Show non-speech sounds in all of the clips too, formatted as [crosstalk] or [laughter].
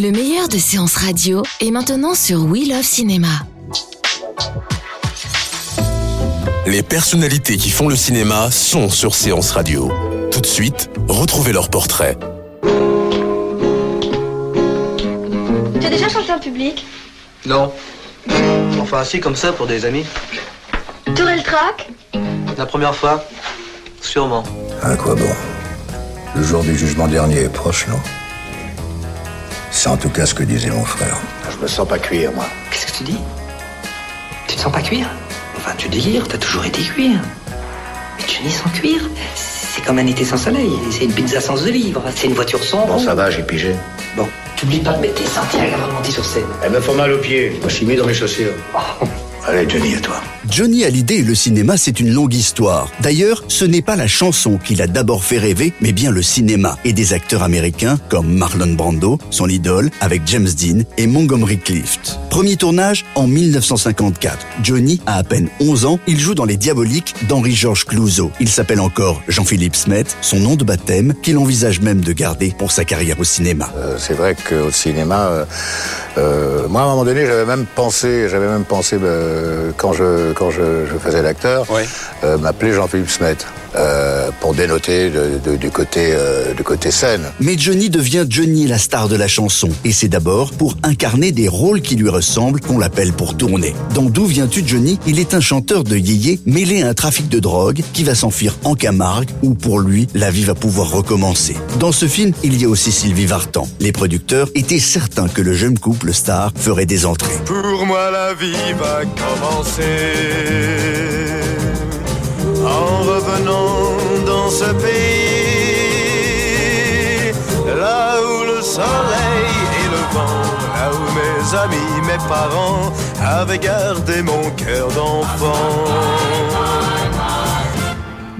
Le meilleur de séances radio est maintenant sur We Love Cinéma. Les personnalités qui font le cinéma sont sur Séance Radio. Tout de suite, retrouvez leur portrait. Tu as déjà chanté en public Non. Enfin, assis comme ça pour des amis. T'aurais le trac La première fois Sûrement. À quoi bon? Le jour du jugement dernier est proche, non? C'est en tout cas ce que disait mon frère. Je me sens pas cuire, moi. Qu'est-ce que tu dis? Tu te sens pas cuire Enfin, tu délires, t'as toujours été cuire. Mais Johnny sans cuire C'est comme un été sans soleil, c'est une pizza sans olive, c'est une voiture sans Bon, roue. ça va, j'ai pigé. Bon, t'oublies pas de mettre tes sentiers avant de monter sur scène. Elle me fait mal aux pieds. Moi, je suis mis dans mes chaussures. Allez, Johnny, à toi. Johnny Hallyday et le cinéma, c'est une longue histoire. D'ailleurs, ce n'est pas la chanson qui l'a d'abord fait rêver, mais bien le cinéma et des acteurs américains comme Marlon Brando, son idole, avec James Dean et Montgomery Clift. Premier tournage en 1954. Johnny a à peine 11 ans, il joue dans Les Diaboliques d'Henri-Georges Clouzot. Il s'appelle encore Jean-Philippe Smet, son nom de baptême, qu'il envisage même de garder pour sa carrière au cinéma. Euh, c'est vrai qu'au cinéma, euh, euh, moi, à un moment donné, j'avais même pensé, j'avais même pensé, euh, quand je quand je, je faisais l'acteur, euh, m'appeler Jean-Philippe Smet euh, pour dénoter de- de- du côté euh, du côté scène. Mais Johnny devient Johnny la star de la chanson. Et c'est d'abord pour incarner des rôles qui lui ressemblent qu'on l'appelle pour tourner. Dans D'où viens-tu Johnny? Il est un chanteur de yéyé mêlé à un trafic de drogue qui va s'enfuir en Camargue où pour lui, la vie va pouvoir recommencer. Dans ce film, il y a aussi Sylvie Vartan. Les producteurs étaient certains que le jeune couple star ferait des entrées. Pour moi la vie va commencer en revenant dans ce pays, là où le soleil et le vent, là où mes amis, mes parents avaient gardé mon cœur d'enfant.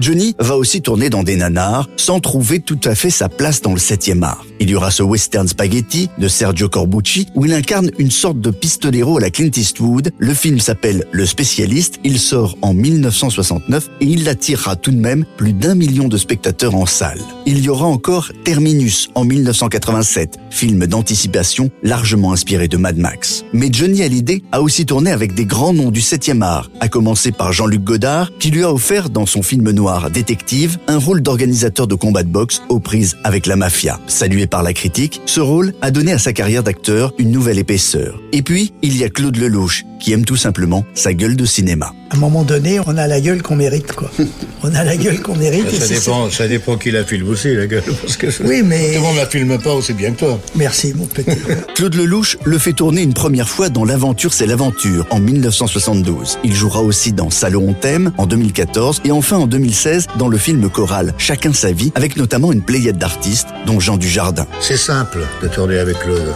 Johnny va aussi tourner dans des nanars sans trouver tout à fait sa place dans le 7e art. Il y aura ce western spaghetti de Sergio Corbucci où il incarne une sorte de pistolero à la Clint Eastwood. Le film s'appelle Le Spécialiste. Il sort en 1969 et il attirera tout de même plus d'un million de spectateurs en salle. Il y aura encore Terminus en 1987, film d'anticipation largement inspiré de Mad Max. Mais Johnny Hallyday a aussi tourné avec des grands noms du 7e art, à commencer par Jean-Luc Godard qui lui a offert dans son film noir Détective un rôle d'organisateur de combat de boxe aux prises avec la mafia. Salué par la critique, ce rôle a donné à sa carrière d'acteur une nouvelle épaisseur. Et puis, il y a Claude Lelouch qui aime tout simplement sa gueule de cinéma. À un moment donné, on a la gueule qu'on mérite, quoi. [laughs] On a la gueule qu'on mérite. et Ça c'est dépend, ça dépend qui la filme aussi, la gueule. Parce que Oui, mais- tout le monde la filme pas aussi bien que toi. Merci, mon petit. [laughs] Claude Lelouch le fait tourner une première fois dans L'aventure c'est l'aventure en 1972. Il jouera aussi dans Salon on t'aime en 2014 et enfin en 2016 dans le film choral Chacun sa vie avec notamment une pléiade d'artistes dont Jean Dujardin. C'est simple de tourner avec Claude.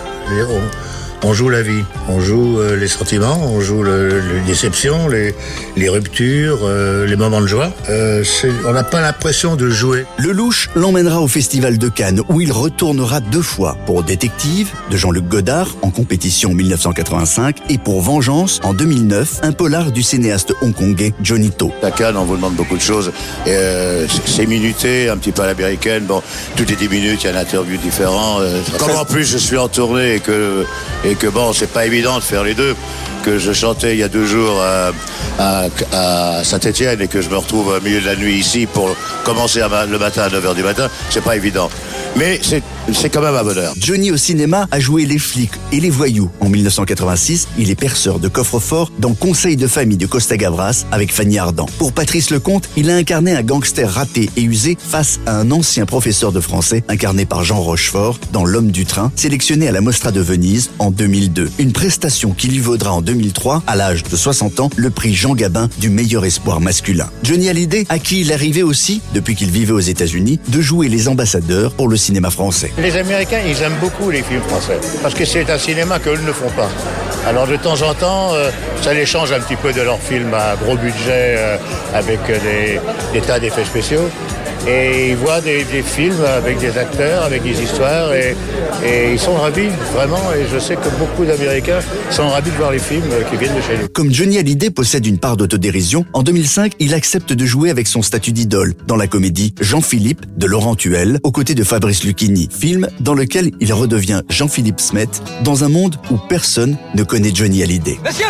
On, joue la vie, on joue euh, les sentiments, on joue le- les déceptions, les, les ruptures, euh, les moments de joie. Euh, on n'a pas l'impression de jouer. Lelouch l'emmènera au Festival de Cannes où il retournera deux fois pour Détective de Jean-Luc Godard en compétition en 1985 et pour Vengeance en 2009, un polar du cinéaste hongkongais Johnny To. À Cannes, on vous demande beaucoup de choses. Euh, c'est- minuté, un petit peu à l'américaine. Bon, toutes les 10 minutes, il y a un interview différent. Euh, comme en plus, je suis en tournée et que, et que bon, c'est pas évident de faire les deux. Que je chantais il y a deux jours à, à, Saint-Etienne et que je me retrouve au milieu de la nuit ici pour commencer le matin à 9h du matin, c'est pas évident. Mais c'est c'est quand même un bonheur. Johnny au cinéma a joué les flics et les voyous. En 1986, il est perceur de coffre-fort dans Conseil de famille de Costa Gavras avec Fanny Ardant. Pour Patrice Lecomte, il a incarné un gangster raté et usé face à un ancien professeur de français incarné par Jean Rochefort dans L'homme du train, sélectionné à la Mostra de Venise en 2002. Une prestation qui lui vaudra en 2003, à l'âge de 60 ans, le prix Jean Gabin du meilleur espoir masculin. Johnny Hallyday, à qui il arrivait aussi, depuis qu'il vivait aux États-Unis, de jouer les ambassadeurs pour le cinéma français. Les Américains, ils aiment beaucoup les films français parce que c'est un cinéma qu'eux ne font pas. Alors de temps en temps, euh, ça les change un petit peu de leurs films à gros budget euh, avec des, des tas d'effets spéciaux. et ils voient des, des films avec des acteurs, avec des histoires, et, et ils sont ravis, vraiment. Et je sais que beaucoup d'Américains sont ravis de voir les films qui viennent de chez nous. Comme Johnny Hallyday possède une part d'autodérision, en 2005, il accepte de jouer avec son statut d'idole dans la comédie Jean-Philippe de Laurent Tuel, aux côtés de Fabrice Lucchini, film dans lequel il redevient Jean-Philippe Smet dans un monde où personne ne connaît Johnny Hallyday. Monsieur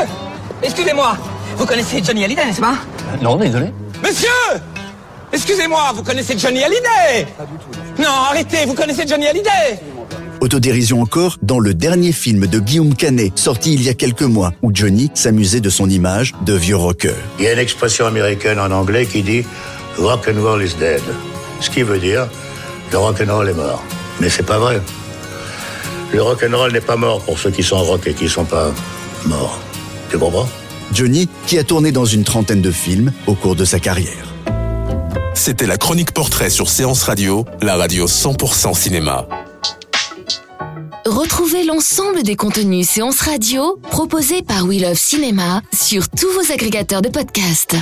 Excusez-moi Vous connaissez Johnny Hallyday, n'est-ce pas? Non, désolé. Monsieur Excusez-moi, vous connaissez Johnny Hallyday? Non, arrêtez, vous connaissez Johnny Hallyday? Autodérision encore dans le dernier film de Guillaume Canet, sorti il y a quelques mois, où Johnny s'amusait de son image de vieux rocker. Il y a une expression américaine en anglais qui dit Rock and roll is dead. Ce qui veut dire le rock and roll est mort. Mais c'est pas vrai. Le rock and roll n'est pas mort pour ceux qui sont rock et qui sont pas morts. Tu comprends? Johnny, qui a tourné dans une trentaine de films au cours de sa carrière. C'était la chronique portrait sur Séance Radio, la radio 100% cinéma. Retrouvez l'ensemble des contenus séances radio proposés par We Love Cinéma sur tous vos agrégateurs de podcasts.